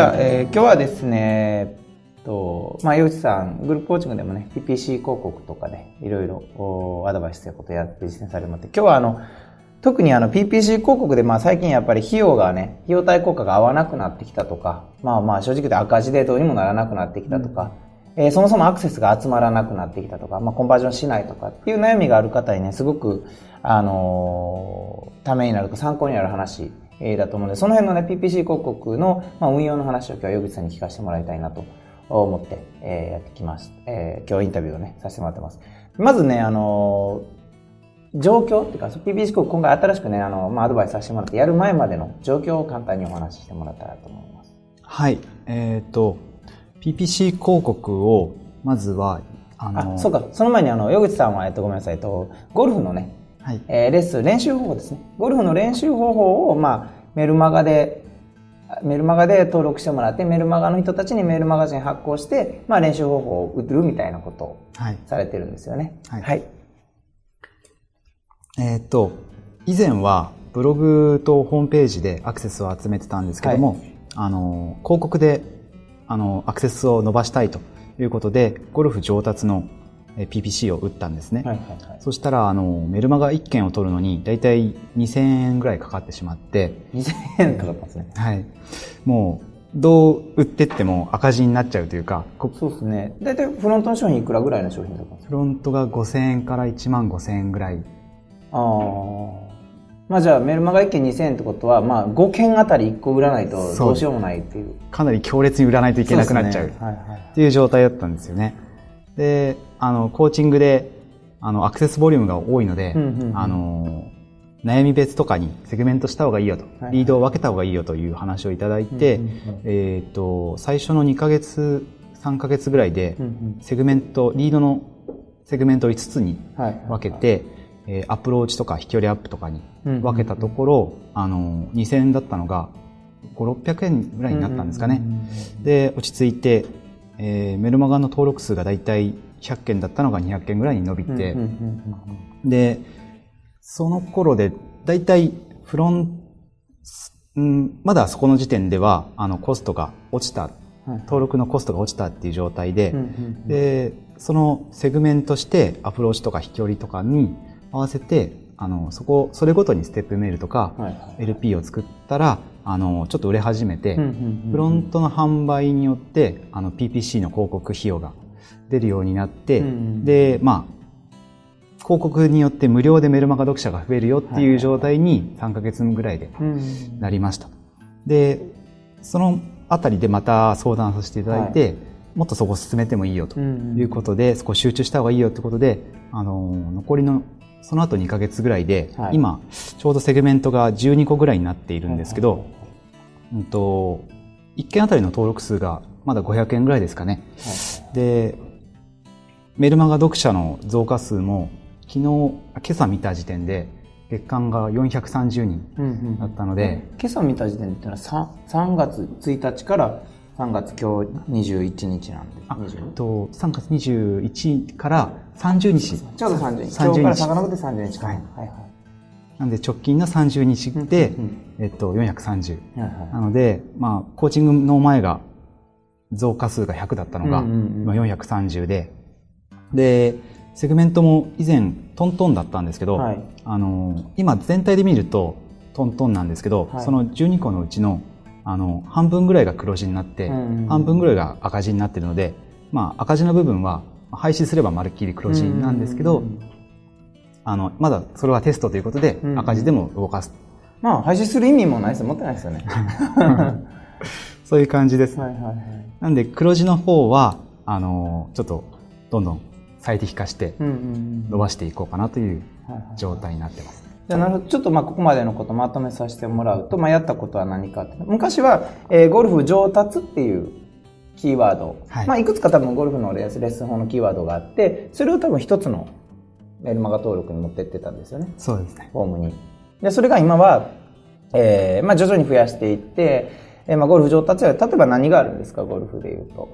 ゃあ、えー、今日はですね、とまあ、洋一さん、グループコーチングでもね、PPC 広告とかね、いろいろアドバイスということやって実践されてもって、今日はあの、特にあの PPC 広告でまあ最近やっぱり費用がね、費用対効果が合わなくなってきたとか、まあまあ正直言って赤字でどうにもならなくなってきたとか、うん、えー、そもそもアクセスが集まらなくなってきたとか、まあコンバージョンしないとかっていう悩みがある方にね、すごく、あのー、ためになるか参考になる話、えー、だと思うので、その辺のね、PPC 広告の、まあ、運用の話を今日は与口さんに聞かせてもらいたいなと思って、えー、やってきます。えー、今日インタビューをね、させてもらってます。まずね、あのー状況っていうか、PPC 広告今回新しくね、あの、まあ、アドバイスさせてもらって、やる前までの状況を簡単にお話ししてもらったらと思います。はい。えっ、ー、と、PPC 広告を、まずは、あのあ、そうか。その前に、あの、与口さんは、えっと、ごめんなさい、えっと、ゴルフのね、はい、えー、レッスン、練習方法ですね。ゴルフの練習方法を、まあ、メルマガで、メルマガで登録してもらって、メルマガの人たちにメールマガジン発行して、まあ、練習方法を売るみたいなことをされてるんですよね。はい。はい、えっ、と、以前はブログとホームページでアクセスを集めてたんですけども、はい、あの、広告で、あの、アクセスを伸ばしたいということで、ゴルフ上達の PPC を打ったんですね。はいはいはい、そしたら、あの、メルマガ1件を取るのに、だいたい2000円ぐらいかかってしまって。2000円かかったんですね。はい。もう、どう売ってっても赤字になっちゃうというか。そうですね。だいたいフロントの商品いくらぐらいの商品だったんですか？フロントが5000円から1万5000円ぐらいああ。まあじゃあメルマガ1件2000円ってことは、まあ5件あたり1個売らないとどうしようもないっていう。かなり強烈に売らないといけなくなっちゃうっていう状態だったんですよね。で、あの、コーチングで、あの、アクセスボリュームが多いので、あの、悩み別とかにセグメントした方がいいよと、リードを分けた方がいいよという話をいただいて、えっ、と、最初の2ヶ月、3ヶ月ぐらいで、セグメント、リードのセグメントを5つに分けて、えー、アプローチとか飛距離アップとかに分けたところ、あの、2000円だったのが、5、600円ぐらいになったんですかね。で、落ち着いて、えー、メルマガの登録数がだいたい100件だったのが200件ぐらいに伸びて、で、その頃で、だいたいフロン、うん、まだそこの時点では、あの、コストが落ちた、登録のコストが落ちたっていう状態で、で、そのセグメントしてアプローチとか飛距離とかに、合わせて、あの、そこ、それごとにステップメールとか、LP を作ったら、あの、ちょっと売れ始めて、フロントの販売によって、あの、PPC の広告費用が出るようになって、で、まあ、広告によって無料でメルマガ読者が増えるよっていう状態に3ヶ月ぐらいでなりました。で、そのあたりでまた相談させていただいて、もっとそこ進めてもいいよということで、そこ集中した方がいいよってことで、あの、残りのその後2ヶ月ぐらいで、はい、今、ちょうどセグメントが12個ぐらいになっているんですけど、うんと、1件あたりの登録数がまだ500円ぐらいですかね。はい、で、メルマガ読者の増加数も、昨日、今朝見た時点で、月間が430人だったので、うんうん、今朝見た時点でってのは 3, 3月1日から3月今日21日なんで。あ、と、3月21から30日。ちょうど30日。今日から遡って30日か。はい。はいはい。なんで直近の30日で、えっと、430。なので、まあ、コーチングの前が増加数が100だったのが、今430で、で、セグメントも以前トントンだったんですけど、はい、あの、今全体で見るとトントンなんですけど、はい、その12個のうちのあの、半分ぐらいが黒字になって、半分ぐらいが赤字になってるので、まあ、赤字の部分は廃止すればまるっきり黒字なんですけど、あの、まだそれはテストということで、赤字でも動かす。まあ、廃止する意味もないです。持ってないですよね。そういう感じです。はいはいはい、なんで、黒字の方は、あの、ちょっと、どんどん最適化して、伸ばしていこうかなという状態になってます。じゃなるほど。ちょっとまあここまでのことまとめさせてもらうと、まあやったことは何かって。昔は、えー、ゴルフ上達っていうキーワード。はい、まあいくつか多分ゴルフのレッスン法のキーワードがあって、それを多分一つのメルマガ登録に持ってってたんですよね。そうですね。フォームに。で、それが今は、えー、まあ徐々に増やしていって、えー、まあゴルフ上達は、例えば何があるんですか、ゴルフで言うと。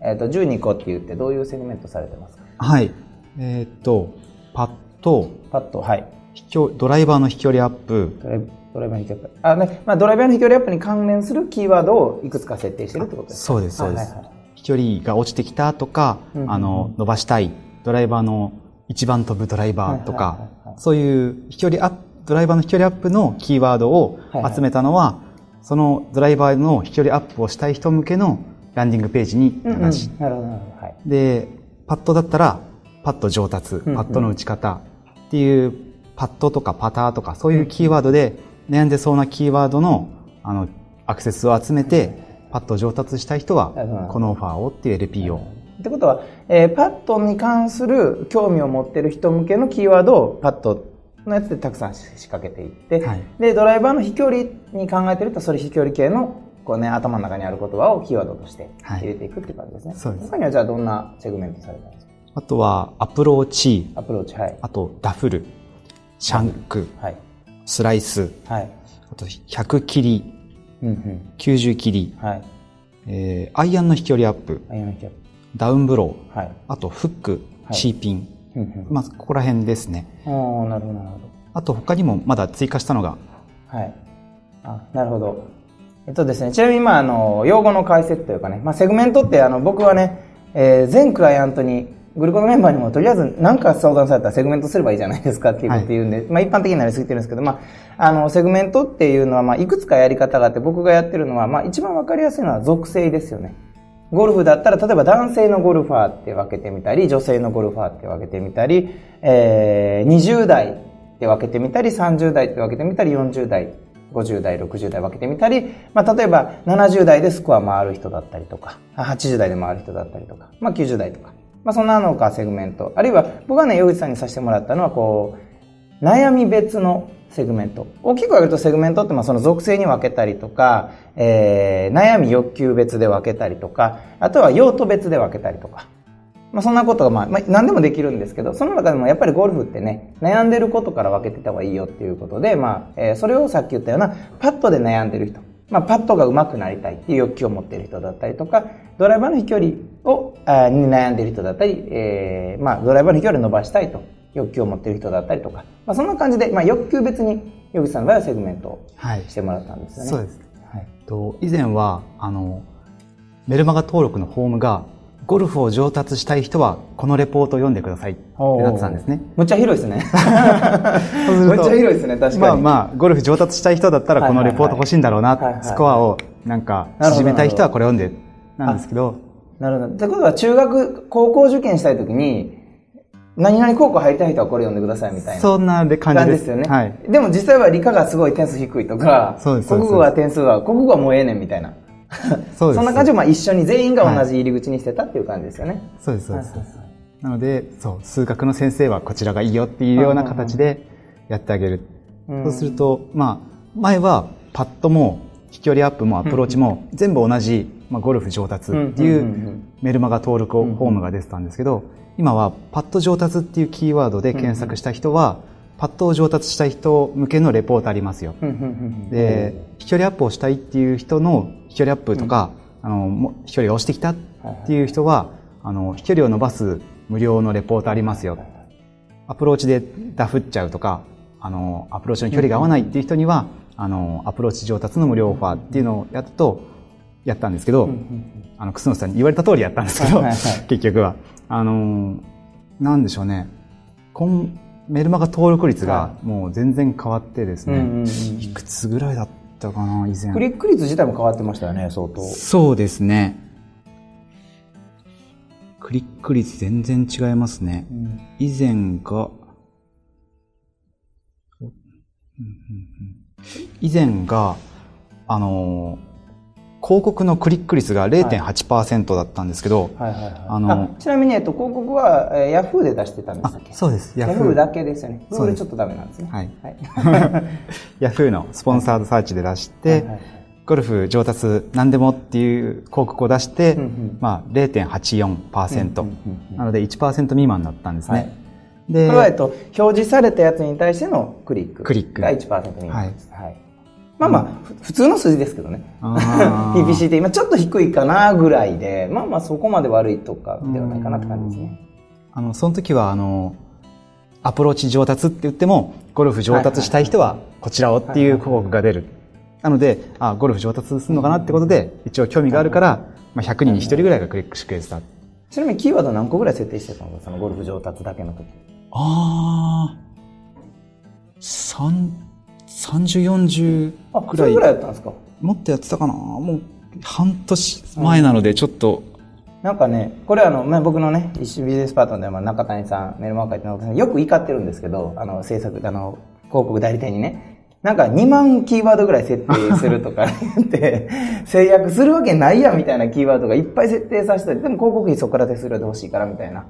えっ、ー、と、12個って言ってどういうセグメントされてますか？はい。えっ、と、パット。パット、はい。ドライバーの飛距離アップ。ドライバーの飛距離アップ。あ、ね、まあ、ドライバーの飛距離アップに関連するキーワードをいくつか設定してるってことですかそうです、そうです。飛距離が落ちてきたとか、あの、伸ばしたい、ドライバーの一番飛ぶドライバーとか、そういう飛距離アップ、ドライバーの飛距離アップのキーワードを集めたのは、はいはい、そのドライバーの飛距離アップをしたい人向けのランディングページに流し、うんうん、なるほど、はい、で、パットだったら、パット上達、パットの打ち方っていう、パットとかパターとかそういうキーワードで悩んでそうなキーワードのあのアクセスを集めて、パット上達したい人は、このオファーをっていう LP を。ってことは、えー、パットに関する興味を持ってる人向けのキーワードをパットのやつでたくさん仕掛けていって、はい、で、ドライバーの飛距離に考えてると、それ飛距離系のこうね、頭の中にある言葉をキーワードとして入れていくっていう感じですね。はい、そうです。他にはじゃあどんなセグメントされたんですか？あとは、アプローチ。アプローチ、はい。あと、ダフる。シャンク。はい。スライス。はい。あと、100切り。うんうん、90切り。はい。えー、アイアンの飛距離アップ。アイアンの飛距離アップ。ダウンブロー。はい。あと、フック、はい、チーピン。うんうん、まあ、ここら辺ですね。ああ、なるほど、なるほど。あと、他にもまだ追加したのが。はい。あ、なるほど。えっとですね、ちなみに、まあ、あの、用語の解説というかね、まあ、セグメントって、あの、僕はね、えー、全クライアントにグルコンのメンバーにもとりあえず何か相談されたらセグメントすればいいじゃないですかっていうこと言うんで、はい、まあ一般的になりすぎてるんですけど、まあ、あの、セグメントっていうのは、まあいくつかやり方があって僕がやってるのは、まあ一番わかりやすいのは属性ですよね。ゴルフだったら、例えば男性のゴルファーって分けてみたり、女性のゴルファーって分けてみたり、えー、20代って分けてみたり、30代って分けてみたり、40代、50代、60代分けてみたり、まあ例えば70代でスコア回る人だったりとか、80代で回る人だったりとか、まあ90代とか。まあ、そんなのかセグメント。あるいは、僕はね、洋口さんにさせてもらったのは、こう、悩み別のセグメント。大きく分けるとセグメントって、まあ、その属性に分けたりとか、えー、悩み欲求別で分けたりとか、あとは用途別で分けたりとか。まあ、そんなことが、まあ、まあ、何でもできるんですけど、その中でもやっぱりゴルフってね、悩んでることから分けてた方がいいよっていうことで、まあ、えー、それをさっき言ったような、パッドで悩んでる人。まあ、パッドが上手くなりたいっていう欲求を持っている人だったりとか、ドライバーの飛距離をあに悩んでいる人だったり、えー、まあ、ドライバーの飛距離を伸ばしたいと欲求を持っている人だったりとか、まあ、そんな感じで、まあ、欲求別に、ヨギさんの場合はセグメントをしてもらったんですよね。はい、そうです。はい、と以前は、あの、メルマガ登録のフォームがゴルフを上達したい人は、このレポートを読んでくださいってなってたんですね。むっちゃ広いですね。むっちゃ広いですね、確かに。まあまあ、ゴルフ上達したい人だったら、このレポート欲しいんだろうな、スコアをなんか縮めたい人はこれ読んで、なんですけど。なるほど。ってことは、中学、高校受験したいときに、何々高校入りたい人はこれ読んでくださいみたいな。そんな感じです。ですよね。はい。でも実際は理科がすごい点数低いとか、そうです。国語は点数は、国語はもうええねんみたいな。そうです。そんな感じをまあ一緒に全員が同じ入り口にしてたっていう感じですよね。はい、そうです、そうです。なので、そう、数学の先生はこちらがいいよっていうような形でやってあげる。そうすると、まあ、前はパッドも飛距離アップもアプローチも全部同じ、まあ、ゴルフ上達っていうメルマガ登録フォームが出てたんですけど、今はパッド上達っていうキーワードで検索した人は、パッドを上達したい人向けのレポートありますよ。で、飛距離アップをしたいっていう人の飛距離アップとか、あの、飛距離が落ちてきたっていう人は、あの、飛距離を伸ばす無料のレポートありますよ。アプローチでダフっちゃうとか、あの、アプローチの距離が合わないっていう人には、あの、アプローチ上達の無料オファーっていうのをやっと、やったんですけど、あの、楠野さんに言われた通りやったんですけど、結局は。あの、なんでしょうね。今、メルマガ登録率がもう全然変わってですね、いくつぐらいだったかな、以前。クリック率自体も変わってましたよね、相当。そうですね。クリック率全然違いますね。うん、以前が、以前が、あの広告のクリック率が0.8%だったんですけど、はいはいはいあのちなみに、えっと、広告は、えー、ヤフーで出してたんですっけ？そうです。ヤフーだけですよね。グールちょっとダメなんですね。はい。はい、ヤフーのスポンサードサーチで出して、はいはいはい、ゴルフ上達何でもっていう広告を出して、うんうん、まあ0.84%、うんうん、なので1%未満だったんですね。はい、で、これは、えっと、表示されたやつに対してのクリック。クリック。が1%未満です。はい、はいまあまあ、普通の数字ですけどね。PPC って今ちょっと低いかなぐらいで、まあまあそこまで悪いとかではないかなって感じですね。あの、その時は、あの、アプローチ上達って言っても、ゴルフ上達したい人はこちらをっていう広告が出る。なので、あ、ゴルフ上達するのかなってことで、一応興味があるから、まあ100人に1人ぐらいがクリックしてくれてた。ちなみにキーワード何個ぐらい設定してたの？そのゴルフ上達だけの時。ああ。3、3040くらい。ぐらいやったんですか？もっとやってたかな？もう半年前なので、ちょっと、うん、なんかね、これあの、まあ、僕のね、一ビジネスパートナーで、中谷さん、メルマーカーってさん、よく怒ってるんですけど、あの、制作、あの、広告代理店にね、なんか2万キーワードぐらい設定するとか言 って、制約するわけないやみたいなキーワードがいっぱい設定させて、でも広告費そこから手数料で欲しいからみたいな。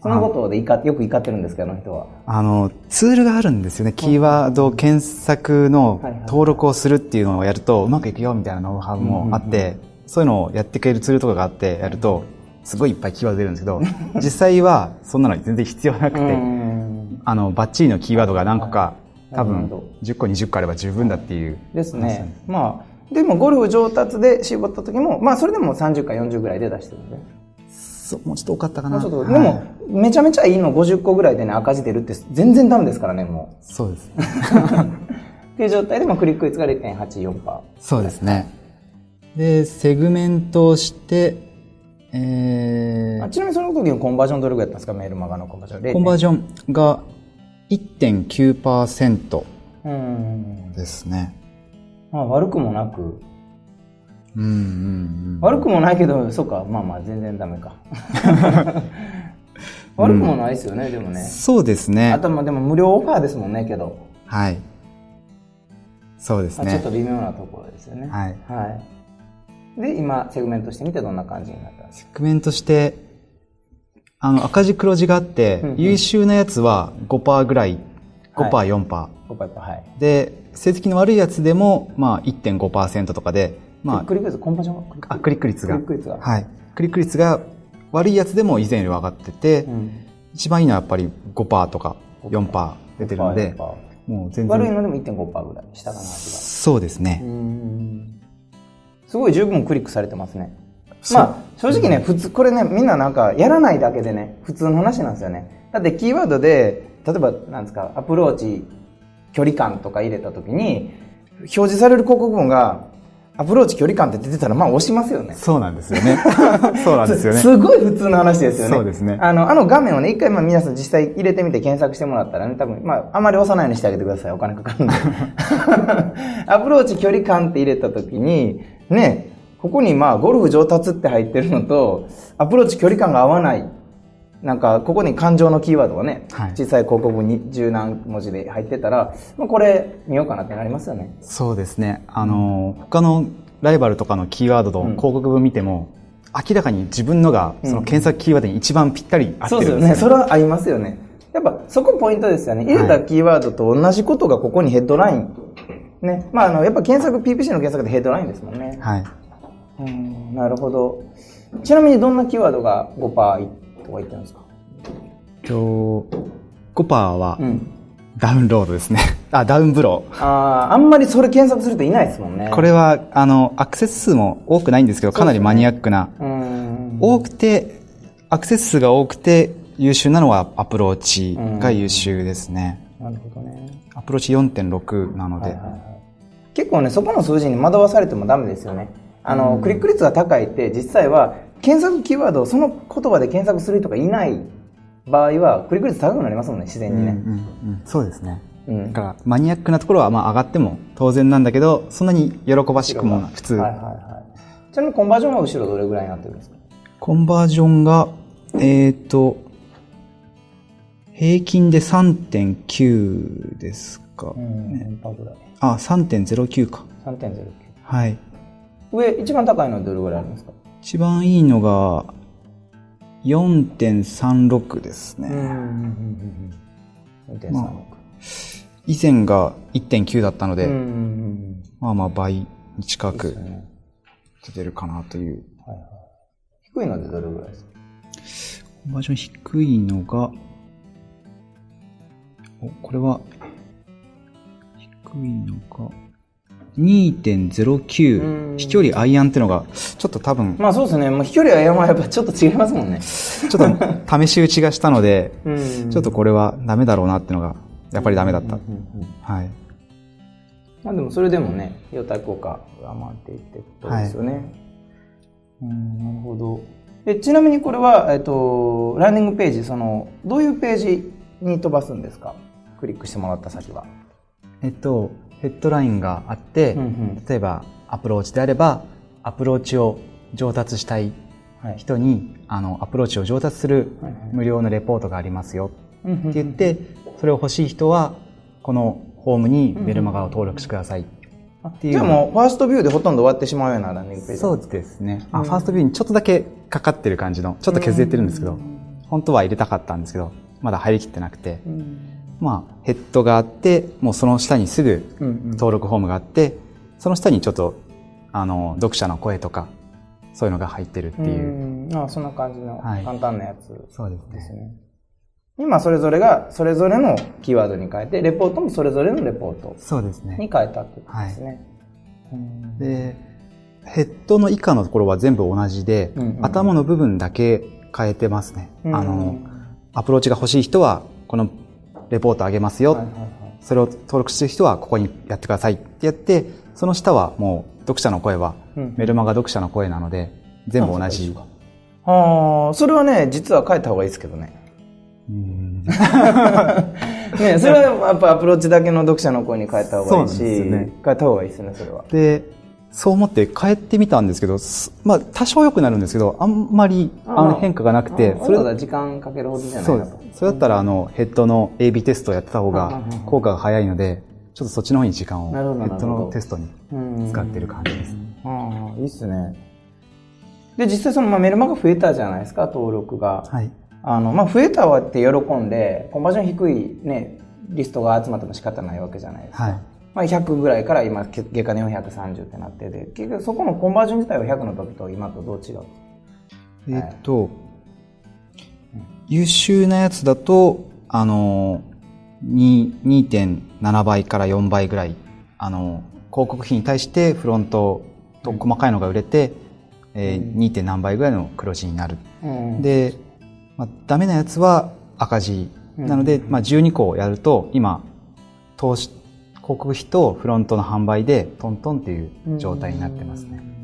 そのことでいかよく怒ってるんですけど、あの人は？あの、ツールがあるんですよね。キーワード検索の登録をするっていうのをやるとうまくいくよみたいなノウハウもあって、そういうのをやってくれるツールとかがあってやると、すごいいっぱいキーワード出るんですけど、実際はそんなの全然必要なくて、あの、バッチリのキーワードが何個か多分10個20個あれば十分だっていう、ですね。まあでもゴルフ上達で絞った時もまあそれでも30か40ぐらいで出してるんでそうもうちょっと多かったかな、でもめちゃめちゃいいの。50個ぐらいでね赤字出るって全然ダメですからねもう。そうです。っていう状態でもクリック率が0.84%そうですね。でセグメントをしてえー、ちなみにその時のコンバージョンどれぐらいやったんですか？メールマガのコンバージョン。コンバージョンが1.9%ですね。まあ悪くもなく。うんうんうん、悪くもないけど、そうか、まあまあ全然ダメか。悪くもないですよね、うん、でもね。そうですね。あとまあでも無料オファーですもんね、けど。はい。そうですね。ちょっと微妙なところですよね。はい。はい。で、今、セグメントしてみてどんな感じになったんですか？セグメントして、あの、赤字黒字があって、うんうん、優秀なやつは5%ぐらい、5%、はい、4%。5%、はい。で、成績の悪いやつでも、まあ1.5%とかで、まあ、クリック率、コンバージョンあ、クリック率が。クリック率が。はい。クリック率が悪いやつでも以前より上がってて、うん、一番いいのはやっぱり5%とか4%出てるので、もう全然。悪いのでも1.5%ぐらい、下かな、そうですね。すごい十分クリックされてますね。まあ、正直ね、普通、これね、みんななんか、やらないだけでね、普通の話なんですよね。だってキーワードで、例えば、なんですか、アプローチ、距離感とか入れた時に、表示される広告文が、アプローチ距離感って出てたら、まあ押しますよね。そうなんですよね。そうなんですよねす。すごい普通の話ですよね。そうですね。あの、あの画面をね、一回まあ皆さん実際入れてみて検索してもらったらね、多分、まあ、あまり押さないようにしてあげてください。お金かかるんで。アプローチ距離感って入れた時に、ね、ここにまあゴルフ上達って入ってるのと、アプローチ距離感が合わない。なんか、ここに感情のキーワードがね、はい、小さい広告に十何文字で入ってたら、まあ、これ見ようかなってなりますよね。そうですね。あの、他のライバルとかのキーワードと広告文見ても、うん、明らかに自分のがその検索キーワードに一番ぴったり合ってるんですよね。そうですよね。それは合いますよね。やっぱそこポイントですよね。入れたキーワードと同じことがここにヘッドライン。ね。まあ、あの、やっぱ検索、PPC の検索でヘッドラインですもんね。はい。うん、なるほど。ちなみにどんなキーワードが5%とか言ってるんですか？と、5%は、ダウンロードですね。あ、ダウンブロー。ああ、あんまりそれ検索する人いないですもんね。これは、あの、アクセス数も多くないんですけど、かなりマニアックな。多くて、アクセス数が多くて優秀なのはアプローチが優秀ですね。なるほどね。アプローチ4.6なので、はいはいはい。結構ね、そこの数字に惑わされてもダメですよね。あの、うん、クリック率が高いって実際は検索キーワードをその言葉で検索する人がいない場合はクリック率高くなりますもんね自然にね、うんうんうん、そうですね、うん、だからマニアックなところはまあ上がっても当然なんだけどそんなに喜ばしくも普通、はいはいはい、ちなみにコンバージョンは後ろどれぐらいになってるんですか？コンバージョンがえっ、ー、と平均で3.9ですか、ね、あ3.09か。3.09はい。上、一番高いのはどれぐらいありますか？一番いいのが、4.36ですね。まあ、以前が1.9だったので、まあまあ倍に近く出てるかなという。はいはい、低いのでどれぐらいですか？コンバージョン低いのが、お、これは、低いのが、2.09飛距離アイアンっていうのがちょっと多分まあそうですね、まあ、飛距離アイアンはやっぱちょっと違いますもんねちょっと試し打ちがしたのでちょっとこれはダメだろうなっていうのがやっぱりダメだった。はい。まあでもそれでもね、費用対効果が回っていってことですよね。はい、うん、なるほど。えちなみにこれは、えっと、ランニングページ、その、どういうページに飛ばすんですか？クリックしてもらった先は。えっと、ヘッドラインがあって、うんうん、例えばアプローチであれば、アプローチを上達したい人に、はい、あの、アプローチを上達する無料のレポートがありますよ。って言って、それを欲しい人は、このフォームにメルマガを登録してください。っていう。じゃあもう、ファーストビューでほとんど終わってしまうようなランディングページそうですね。あ、ファーストビューにちょっとだけかかってる感じの、ちょっと削れてるんですけど、本当は入れたかったんですけど、まだ入りきってなくて、まあ、ヘッドがあって、もうその下にすぐ登録フォームがあって、その下にちょっと、あの、読者の声とか、そういうのが入ってるっていう。ああそんな感じの簡単なやつ、はい、そうですね。今それぞれがそれぞれのキーワードに変えて、レポートもそれぞれのレポートそうですね。に変えたってことですね。はい、で、ヘッドの以下のところは全部同じで、うんうん、頭の部分だけ変えてますね。うん、あの、アプローチが欲しい人は、このレポートあげますよ。はいはいはい、それを登録してる人はここにやってくださいってやって、その下はもう読者の声は、メルマガ読者の声なので、全部同じ。ああ、それはね、実は変えた方がいいですけどね。ねそれはやっぱアプローチだけの読者の声に変えた方がいいし、ね、変えた方がいいですね、それは。で、そう思って変えてみたんですけど、まあ多少良くなるんですけど、あんまりあの変化がなくて、それだ時間かけるほどじゃないそうです。それだったらあのヘッドの AB テストをやってた方が効果が早いので、ちょっとそっちの方に時間をヘッドのテストに使ってる感じです。ああ、いいっすね。で、実際その、まあ、メルマガ増えたじゃないですか、登録が。はい。あの、まあ、増えたわって喜んで、コンバージョン低いね、リストが集まっても仕方ないわけじゃないですか。はい。まあ、100ぐらいから今、月間で430ってなってて、結局そこのコンバージョン自体は100の時と今とどう違う？えっと、はい、優秀なやつだと、あの、2.7倍から4倍ぐらい、あの、広告費に対してフロントと細かいのが売れて、うん、えー、2. 点何倍ぐらいの黒字になる。うん、で、まあ、ダメなやつは赤字。なので、まあ、12個やると、今、投資、広告費とフロントの販売でトントンっていう状態になってますね。